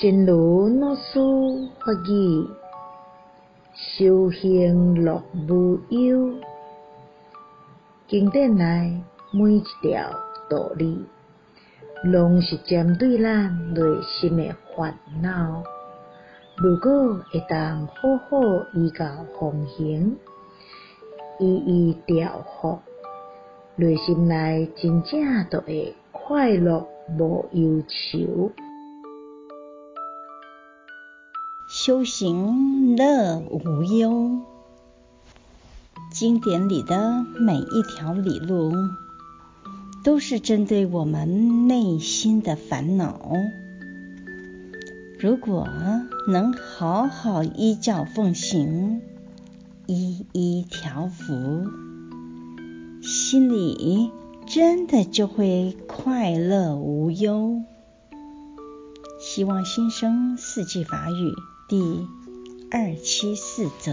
真如老师法语，修行乐无忧。经典内每一条道理，拢是针对咱内心的烦恼。如果会当好好依教奉行，一一调伏，内心内真正就会快乐无忧愁。修行乐无忧，经典里的每一条理路，都是针对我们内心的烦恼。如果能好好依教奉行，一一调伏，心里真的就会快乐无忧。希望新生四季法语。第二七四则。